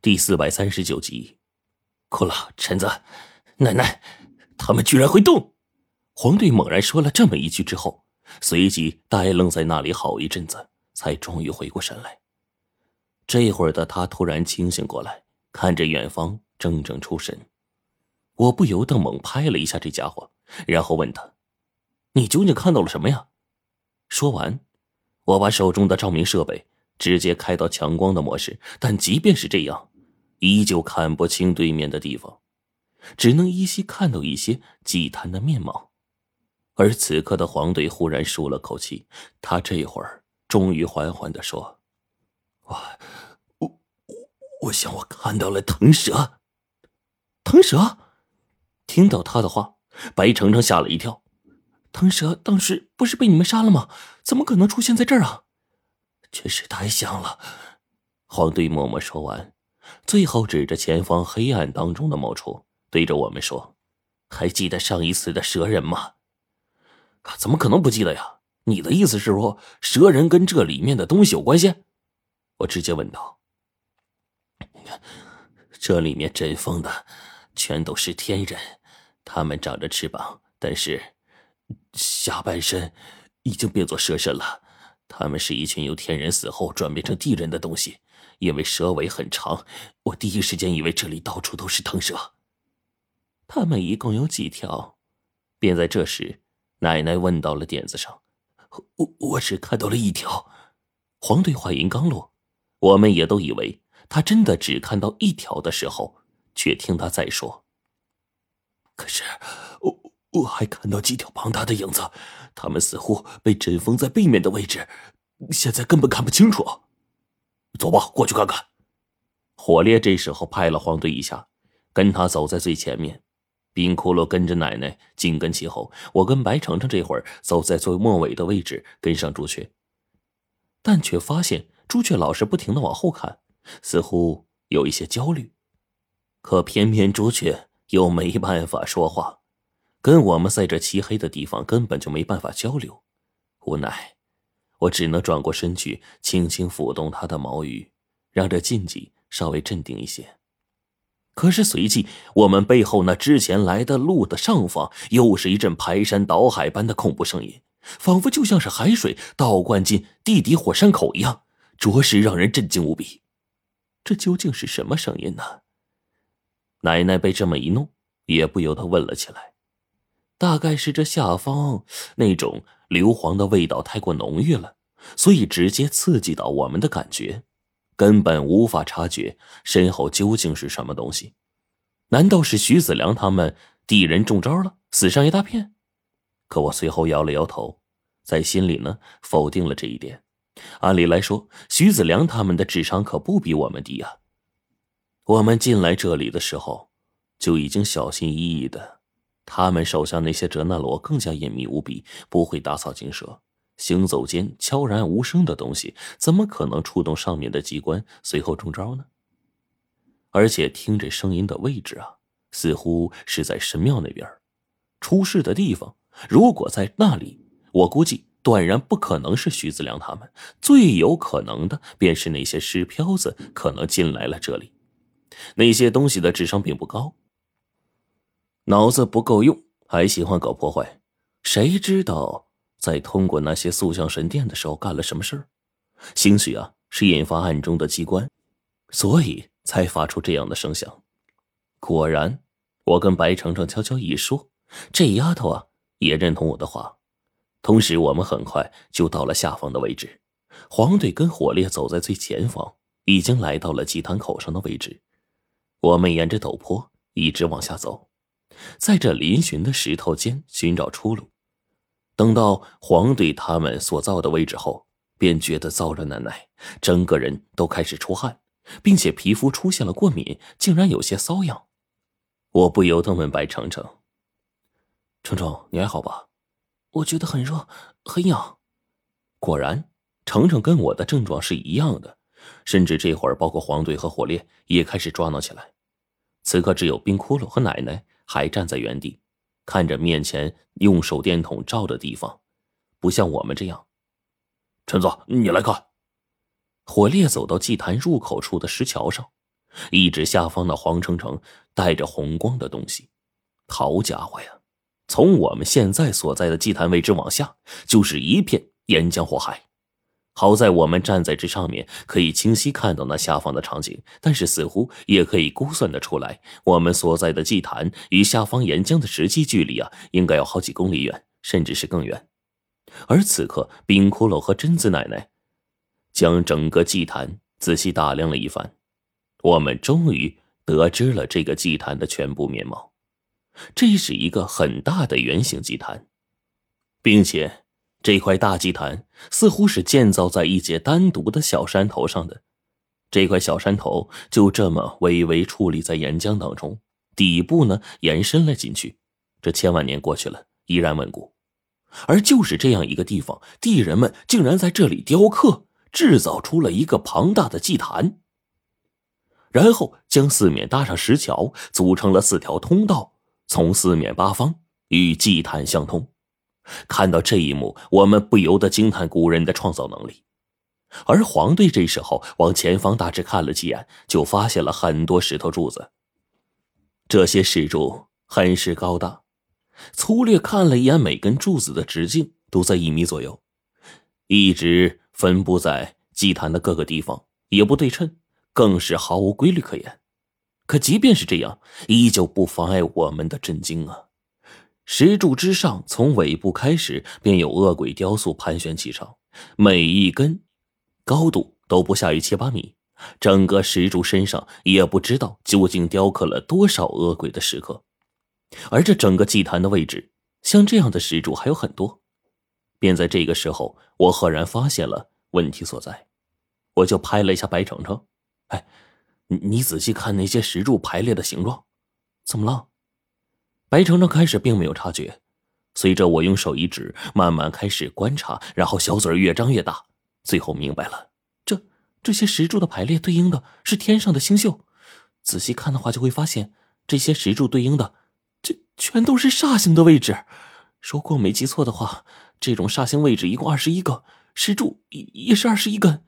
第四百三十九集，哭了，陈子，奶奶，他们居然会动！黄队猛然说了这么一句之后，随即呆愣在那里好一阵子，才终于回过神来。这会儿的他突然清醒过来，看着远方，怔怔出神。我不由得猛拍了一下这家伙，然后问他：“你究竟看到了什么呀？”说完，我把手中的照明设备直接开到强光的模式，但即便是这样。依旧看不清对面的地方，只能依稀看到一些祭坛的面貌。而此刻的黄队忽然舒了口气，他这会儿终于缓缓的说：“我，我，我，我想我看到了腾蛇。”腾蛇，听到他的话，白程程吓了一跳。腾蛇当时不是被你们杀了吗？怎么可能出现在这儿啊？确实太像了。黄队默默说完。最后指着前方黑暗当中的某处，对着我们说：“还记得上一次的蛇人吗？”“怎么可能不记得呀？”“你的意思是说，蛇人跟这里面的东西有关系？”我直接问道。“这里面阵风的全都是天人，他们长着翅膀，但是下半身已经变作蛇身了。他们是一群由天人死后转变成地人的东西。”因为蛇尾很长，我第一时间以为这里到处都是腾蛇。他们一共有几条？便在这时，奶奶问到了点子上。我我只看到了一条。黄队话音刚落，我们也都以为他真的只看到一条的时候，却听他在说。可是我还看到几条庞大的影子，他们似乎被尘封在背面的位置，现在根本看不清楚。走吧，过去看看。火烈这时候拍了黄队一下，跟他走在最前面，冰骷髅跟着奶奶紧跟其后。我跟白程程这会儿走在最末尾的位置，跟上朱雀，但却发现朱雀老是不停的往后看，似乎有一些焦虑。可偏偏朱雀又没办法说话，跟我们在这漆黑的地方根本就没办法交流，无奈。我只能转过身去，轻轻抚动他的毛羽，让这禁忌稍微镇定一些。可是随即，我们背后那之前来的路的上方，又是一阵排山倒海般的恐怖声音，仿佛就像是海水倒灌进地底火山口一样，着实让人震惊无比。这究竟是什么声音呢？奶奶被这么一弄，也不由得问了起来。大概是这下方那种。硫磺的味道太过浓郁了，所以直接刺激到我们的感觉，根本无法察觉身后究竟是什么东西。难道是徐子良他们敌人中招了，死伤一大片？可我随后摇了摇头，在心里呢否定了这一点。按理来说，徐子良他们的智商可不比我们低啊。我们进来这里的时候，就已经小心翼翼的。他们手下那些哲那罗更加隐秘无比，不会打草惊蛇，行走间悄然无声的东西，怎么可能触动上面的机关，随后中招呢？而且听这声音的位置啊，似乎是在神庙那边，出事的地方如果在那里，我估计断然不可能是徐子良他们，最有可能的便是那些尸漂子可能进来了这里，那些东西的智商并不高。脑子不够用，还喜欢搞破坏，谁知道在通过那些塑像神殿的时候干了什么事儿？兴许啊是引发暗中的机关，所以才发出这样的声响。果然，我跟白程程悄悄一说，这丫头啊也认同我的话。同时，我们很快就到了下方的位置，黄队跟火烈走在最前方，已经来到了祭坛口上的位置。我们沿着陡坡一直往下走。在这嶙峋的石头间寻找出路，等到黄队他们所造的位置后，便觉得燥热难耐，整个人都开始出汗，并且皮肤出现了过敏，竟然有些瘙痒。我不由得问白程程：“程程，你还好吧？”“我觉得很热，很痒。”果然，程程跟我的症状是一样的，甚至这会儿，包括黄队和火烈也开始抓挠起来。此刻，只有冰窟窿和奶奶。还站在原地，看着面前用手电筒照的地方，不像我们这样。陈总，你来看。火烈走到祭坛入口处的石桥上，一指下方那黄澄澄、带着红光的东西。好家伙呀！从我们现在所在的祭坛位置往下，就是一片岩浆火海。好在我们站在这上面，可以清晰看到那下方的场景，但是似乎也可以估算得出来，我们所在的祭坛与下方岩浆的实际距离啊，应该有好几公里远，甚至是更远。而此刻，冰骷髅和贞子奶奶将整个祭坛仔细打量了一番，我们终于得知了这个祭坛的全部面貌。这是一个很大的圆形祭坛，并且。这块大祭坛似乎是建造在一节单独的小山头上的，这块小山头就这么微微矗立在岩浆当中，底部呢延伸了进去。这千万年过去了，依然稳固。而就是这样一个地方，地人们竟然在这里雕刻，制造出了一个庞大的祭坛，然后将四面搭上石桥，组成了四条通道，从四面八方与祭坛相通。看到这一幕，我们不由得惊叹古人的创造能力。而黄队这时候往前方大致看了几眼，就发现了很多石头柱子。这些石柱很是高大，粗略看了一眼，每根柱子的直径都在一米左右，一直分布在祭坛的各个地方，也不对称，更是毫无规律可言。可即便是这样，依旧不妨碍我们的震惊啊！石柱之上，从尾部开始便有恶鬼雕塑盘旋其上，每一根高度都不下于七八米。整个石柱身上也不知道究竟雕刻了多少恶鬼的石刻。而这整个祭坛的位置，像这样的石柱还有很多。便在这个时候，我赫然发现了问题所在，我就拍了一下白程程：“哎，你你仔细看那些石柱排列的形状，怎么了？”白程程开始并没有察觉，随着我用手一指，慢慢开始观察，然后小嘴越张越大，最后明白了，这这些石柱的排列对应的是天上的星宿，仔细看的话就会发现，这些石柱对应的，这全都是煞星的位置。如果我没记错的话，这种煞星位置一共二十一个，石柱也也是二十一根。